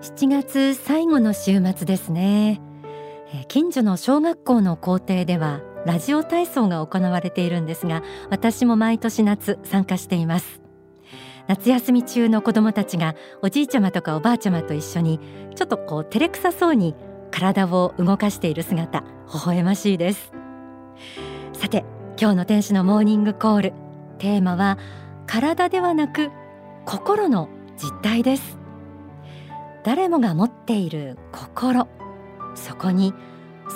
7月最後の週末ですね。近所の小学校の校庭ではラジオ体操が行われているんですが私も毎年夏参加しています。夏休み中の子どもたちがおじいちゃまとかおばあちゃまと一緒にちょっとこう照れくさそうに体を動かしている姿微笑ましいです。さて今日の天使のモーニングコール。テーマは体ではなく心の実態です。誰もが持っている心。そこに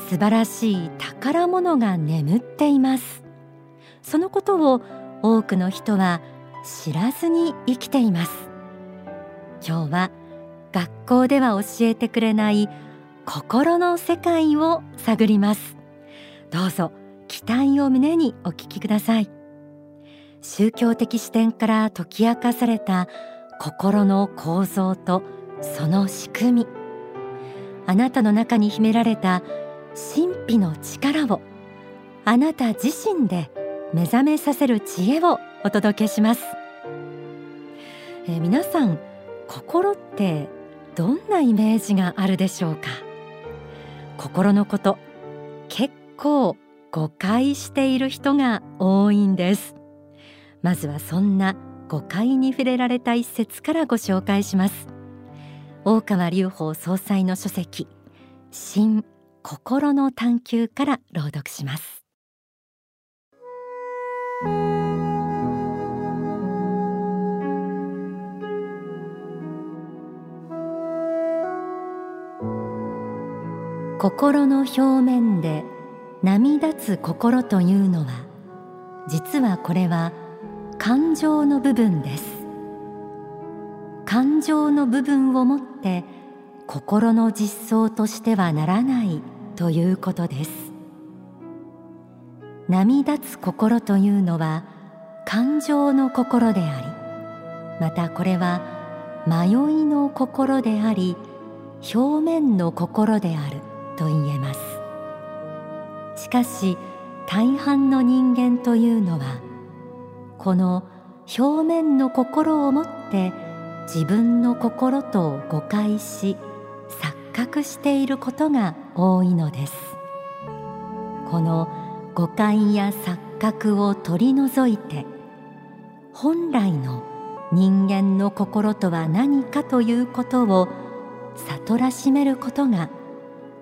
素晴らしい宝物が眠っています。そのことを多くの人は知らずに生きています。今日は学校では教えてくれない心の世界を探ります。どうぞ期待を胸にお聞きください。宗教的視点から解き明かされた心の構造とその仕組み。あなたの中に秘められた神秘の力をあなた自身で目覚めさせる知恵をお届けします、えー、皆さん心ってどんなイメージがあるでしょうか？心のこと結構誤解している人が多いんです。まずはそんな誤解に触れられた一節からご紹介します。大川隆法総裁の書籍新心の探求から朗読します。心の表面で波立つ心というのは実はこれは感情の部分です。感情の部分をもって心の実相としてはならないということです。波立つ心というのは感情の心でありまたこれは迷いの心であり表面の心であると言えます。しかし大半の人間というのはこの表面の心をもって自分の心と誤解し錯覚していることが多いのです。この誤解や錯覚を取り除いて本来の人間の心とは何かということを悟らしめることが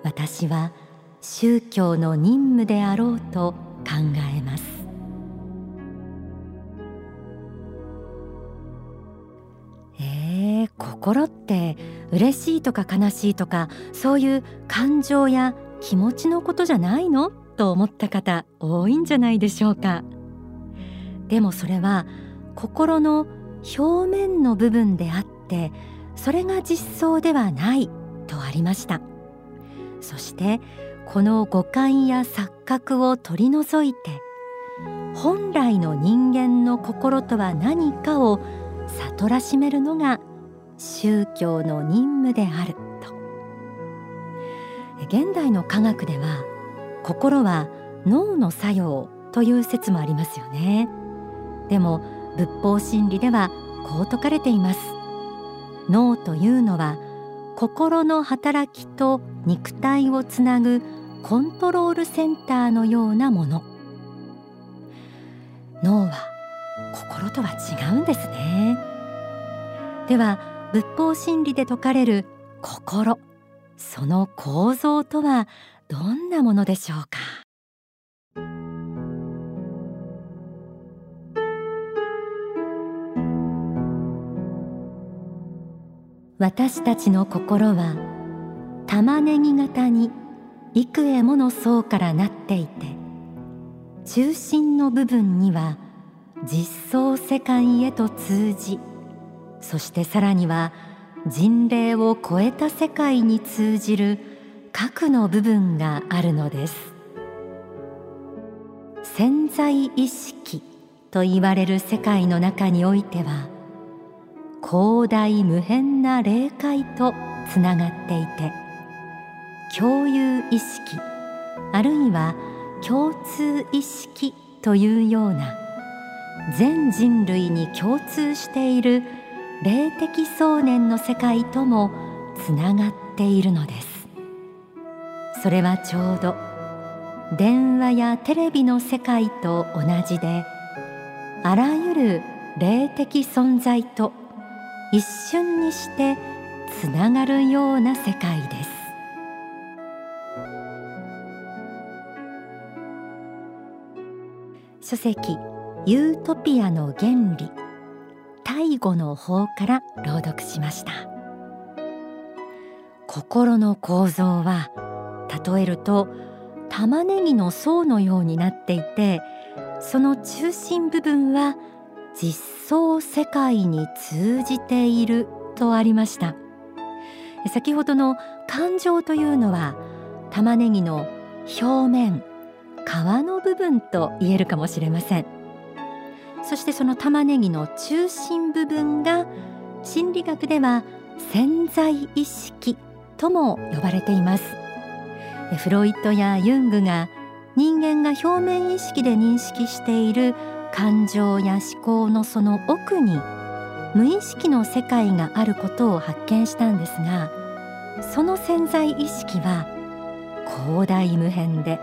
私は宗教の任務であろうと考えます。心って嬉しいとか悲しいとかそういう感情や気持ちのことじゃないの？と思った方多いんじゃないでしょうか。でもそれは心の表面の部分であってそれが実相ではないとありました。そしてこの誤解や錯覚を取り除いて本来の人間の心とは何かを悟らしめるのが宗教の任務であると。現代の科学では心は脳の作用という説もありますよね。でも仏法真理ではこう説かれています。脳というのは心の働きと肉体をつなぐコントロールセンターのようなもの。脳は心とは違うんですね。では仏法真理で説かれる心。その構造とはどんなものでしょうか？私たちの心は玉ねぎ型に幾重もの層からなっていて中心の部分には実相世界へと通じそしてさらには人霊を超えた世界に通じる核の部分があるのです。潜在意識と言われる世界の中においては広大無辺な霊界とつながっていて共有意識あるいは共通意識というような全人類に共通している霊的想念の世界ともつながっているのです。それはちょうど電話やテレビの世界と同じであらゆる霊的存在と一瞬にしてつながるような世界です。書籍ユートピアの原理。大語の法から朗読しました。心の構造は例えると玉ねぎの層のようになっていてその中心部分は実相世界に通じているとありました。先ほどの感情というのは玉ねぎの表面皮の部分と言えるかもしれません。そしてその玉ねぎの中心部分が心理学では潜在意識とも呼ばれています。フロイトやユングが人間が表面意識で認識している感情や思考のその奥に無意識の世界があることを発見したんですがその潜在意識は広大無辺で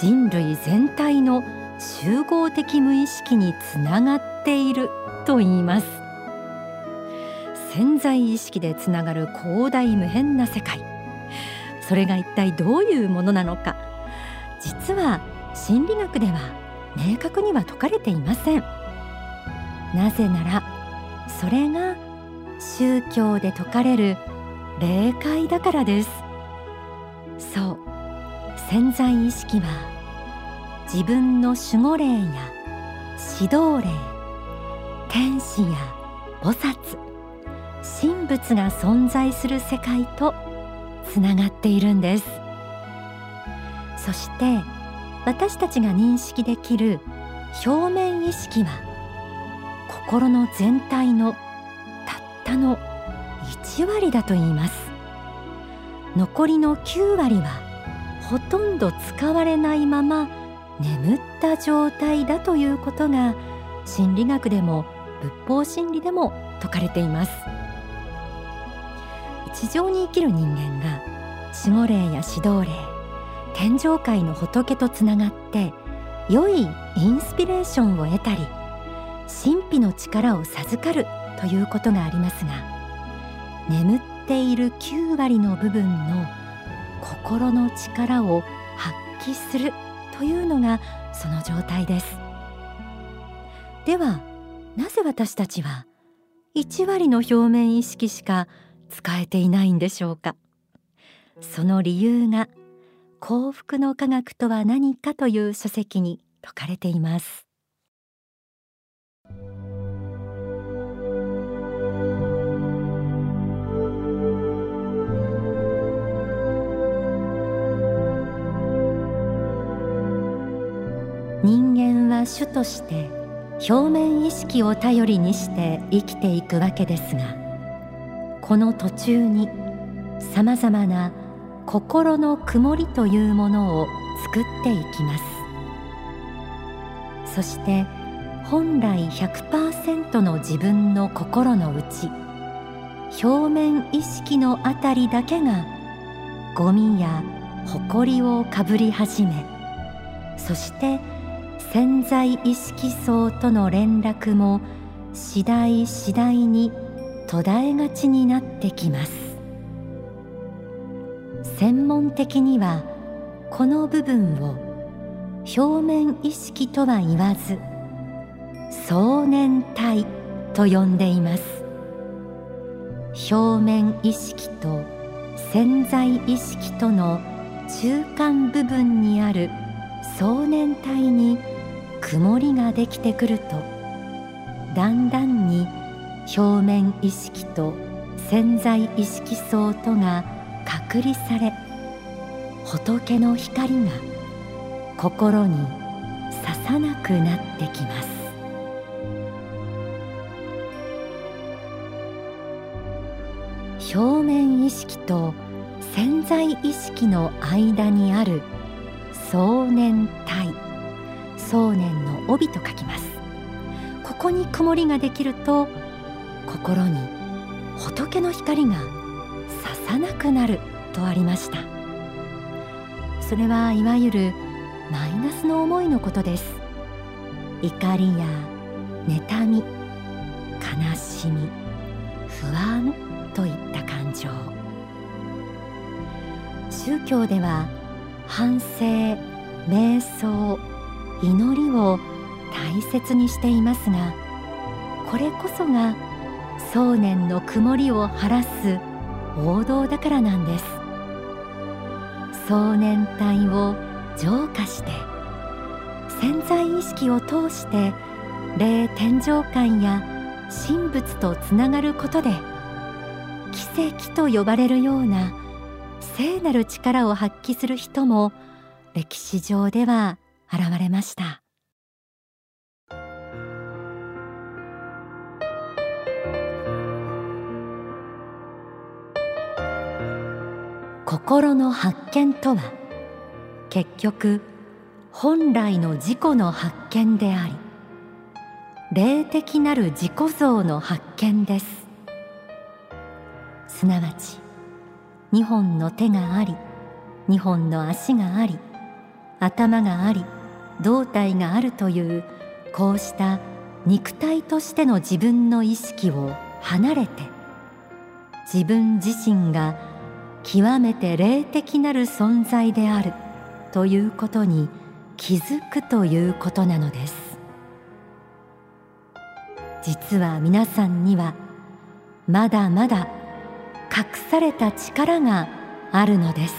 人類全体の集合的無意識につながっていると言います。潜在意識でつながる広大無辺な世界。それが一体どういうものなのか。実は心理学では明確には説かれていません。なぜならそれが宗教で説かれる霊界だからです。そう潜在意識は自分の守護霊や指導霊天使や菩薩神仏が存在する世界とつながっているんです。そして私たちが認識できる表面意識は心の全体のたったの1割だと言います。残りの9割はほとんど使われないまま眠った状態だということが心理学でも仏法真理でも説かれています。地上に生きる人間が守護霊や指導霊天上界の仏とつながって良いインスピレーションを得たり神秘の力を授かるということがありますが眠っている9割の部分の心の力を発揮するというのがその状態です。ではなぜ私たちは1割の表面意識しか使えていないんでしょうか？その理由が幸福の科学とは何かという書籍に説かれています。主として表面意識を頼りにして生きていくわけですがこの途中にさまざまな心の曇りというものを作っていきます。そして本来100%の自分の心の内表面意識のあたりだけがゴミや埃をかぶり始めそして潜在意識層との連絡も次第次第に途絶えがちになってきます。専門的にはこの部分を表面意識とは言わず想念体と呼んでいます。表面意識と潜在意識との中間部分にある想念体に曇りができてくるとだんだんに表面意識と潜在意識層とが隔離され仏の光が心にささなくなってきます。表面意識と潜在意識の間にある想念体。想念の帯と書きます。ここに曇りができると心に仏の光が刺さなくなるとありました。それはいわゆるマイナスの思いのことです。怒りや妬み悲しみ不安といった感情。宗教では反省瞑想祈りを大切にしていますがこれこそが想念の曇りを晴らす王道だからなんです。想念体を浄化して潜在意識を通して霊天上観や神仏とつながることで奇跡と呼ばれるような聖なる力を発揮する人も歴史上では現れました。心の発見とは結局本来の自己の発見であり霊的なる自己像の発見です。すなわち2本の手があり2本の足があり頭があり胴体があるというこうした肉体としての自分の意識を離れて自分自身が極めて霊的なる存在であるということに気づくということなのです。実は皆さんにはまだまだ隠された力があるのです。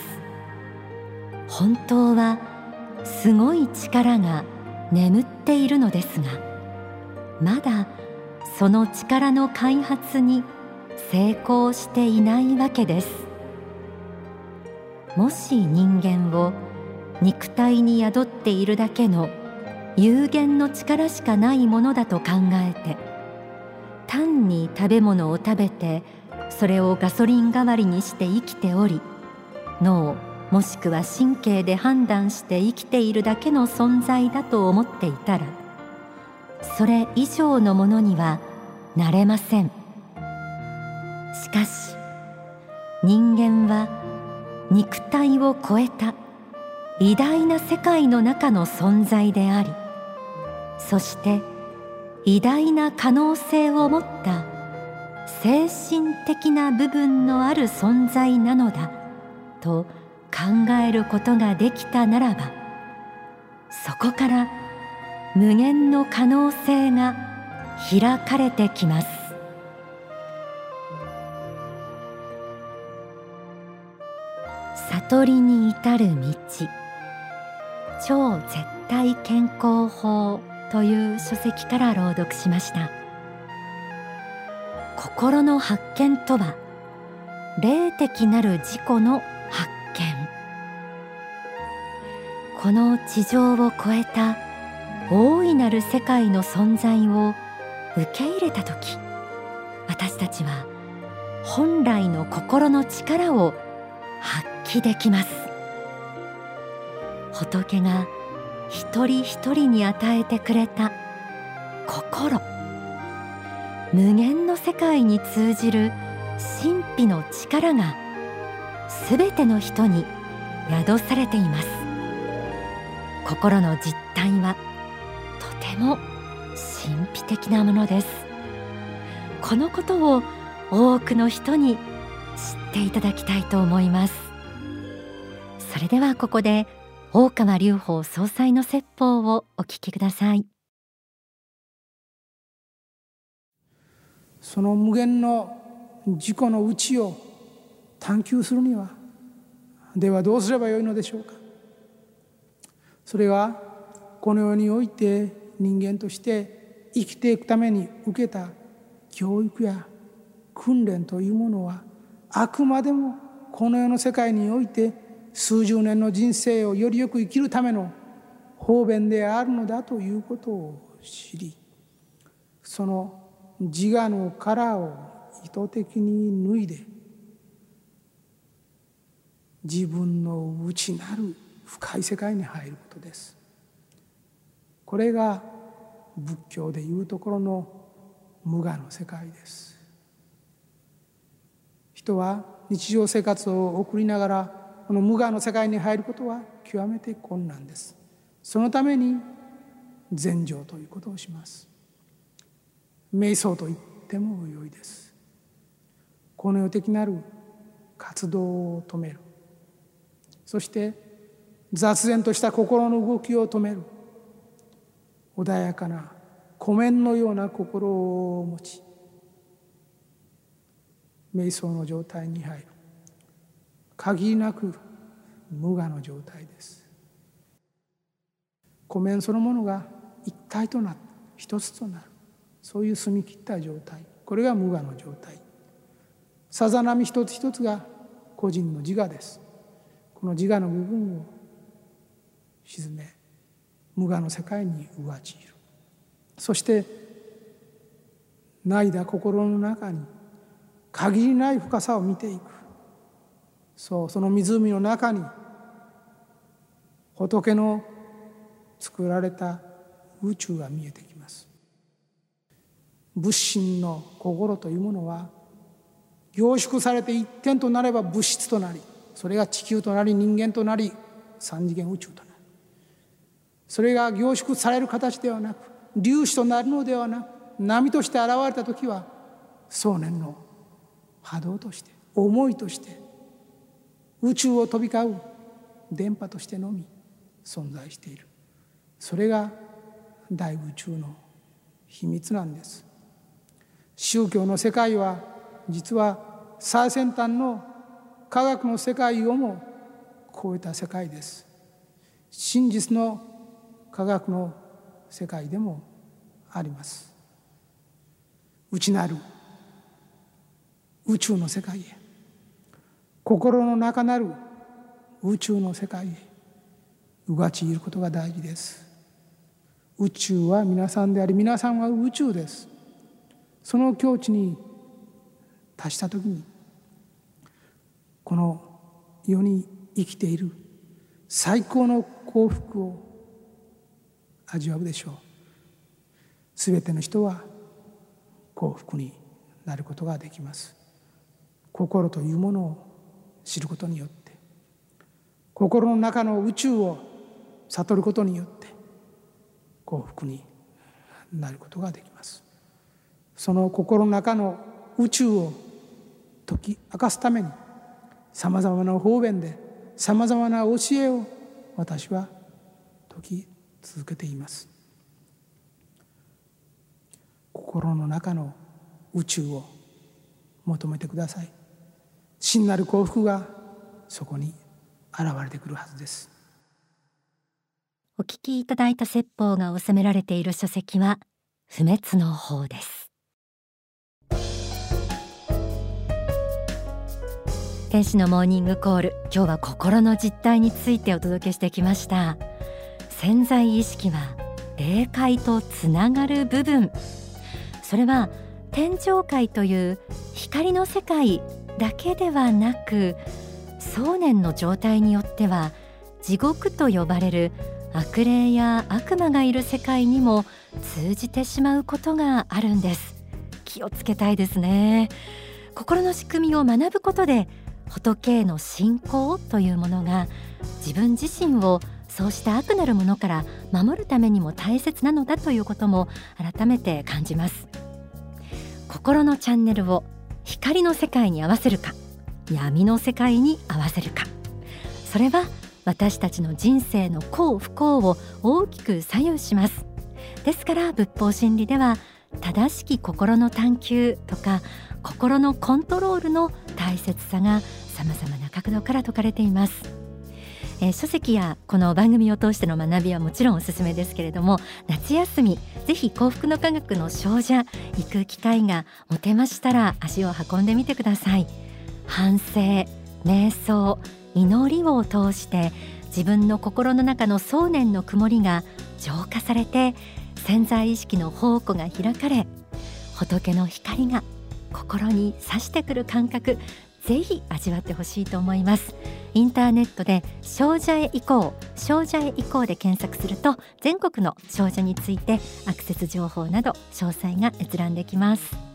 本当はすごい力が眠っているのですがまだその力の開発に成功していないわけです。もし人間を肉体に宿っているだけの有限の力しかないものだと考えて単に食べ物を食べてそれをガソリン代わりにして生きており脳もしくは神経で判断して生きているだけの存在だと思っていたらそれ以上のものにはなれません。しかし人間は肉体を超えた偉大な世界の中の存在でありそして偉大な可能性を持った精神的な部分のある存在なのだと考えることができたならばそこから無限の可能性が開かれてきます。悟りに至る道超絶対健康法という書籍から朗読しました。心の発見とは霊的なる自己のこの地上を超えた大いなる世界の存在を受け入れた時私たちは本来の心の力を発揮できます。仏が一人一人に与えてくれた心無限の世界に通じる神秘の力がすべての人に宿されています。心の実態はとても神秘的なものです。このことを多くの人に知っていただきたいと思います。それではここで大川隆法総裁の説法をお聞きください。その無限の自己の内を探求するにはではどうすればよいのでしょうか。それはこの世において人間として生きていくために受けた教育や訓練というものはあくまでもこの世の世界において数十年の人生をよりよく生きるための方便であるのだということを知りその自我の殻を意図的に脱いで自分の内なる深い世界に入ることです。これが仏教でいうところの無我の世界です。人は日常生活を送りながらこの無我の世界に入ることは極めて困難です。そのために禅情ということをします。瞑想と言っても良いです。この世的なる活動を止める。そして雑然とした心の動きを止める。穏やかな湖面のような心を持ち瞑想の状態に入る。限りなく無我の状態です。湖面そのものが一体となる。一つとなる。そういう澄み切った状態。これが無我の状態。さざ波一つ一つが個人の自我です。この自我の部分を沈め無我の世界に上ちいる。そして泣いだ心の中に限りない深さを見ていく。そうその湖の中に仏の作られた宇宙が見えてきます。仏心の心というものは凝縮されて一点となれば物質となりそれが地球となり人間となり三次元宇宙となる。それが凝縮される形ではなく粒子となるのではなく波として現れた時は想念の波動として思いとして宇宙を飛び交う電波としてのみ存在している。それが大宇宙の秘密なんです。宗教の世界は実は最先端の科学の世界をも超えた世界です。真実の科学の世界でもあります。内なる宇宙の世界へ。心の中なる宇宙の世界へ。うがちいることが大事です。宇宙は皆さんであり皆さんは宇宙です。その境地に達した時にこの世に生きている最高の幸福を味わうでしょう。すべての人は幸福になることができます。心というものを知ることによって心の中の宇宙を悟ることによって幸福になることができます。その心の中の宇宙を解き明かすためにさまざまな方便でさまざまな教えを私は解き続けています。心の中の宇宙を求めてください。真なる幸福がそこに現れてくるはずです。お聞きいただいた説法が収められている書籍は不滅の法です。天使のモーニングコール。今日は心の実態についてお届けしてきました。潜在意識は霊界とつながる部分。それは天上界という光の世界だけではなく想念の状態によっては地獄と呼ばれる悪霊や悪魔がいる世界にも通じてしまうことがあるんです。気をつけたいですね。心の仕組みを学ぶことで仏への信仰というものが自分自身をそうした悪なるものから守るためにも大切なのだということも改めて感じます。心のチャンネルを光の世界に合わせるか闇の世界に合わせるか。それは私たちの人生の幸不幸を大きく左右します。ですから仏法真理では正しき心の探求とか心のコントロールの大切さが様々な角度から説かれています。えー、書籍やこの番組を通しての学びはもちろんおすすめですけれども夏休みぜひ幸福の科学の少女行く機会が持てましたら足を運んでみてください。反省瞑想祈りを通して自分の心の中の想念の曇りが浄化されて潜在意識の宝庫が開かれ仏の光が心に差してくる感覚ぜひ味わってほしいと思います。インターネットで少女へ行こう少女へ行こうで検索すると全国の少女についてアクセス情報など詳細が閲覧できます。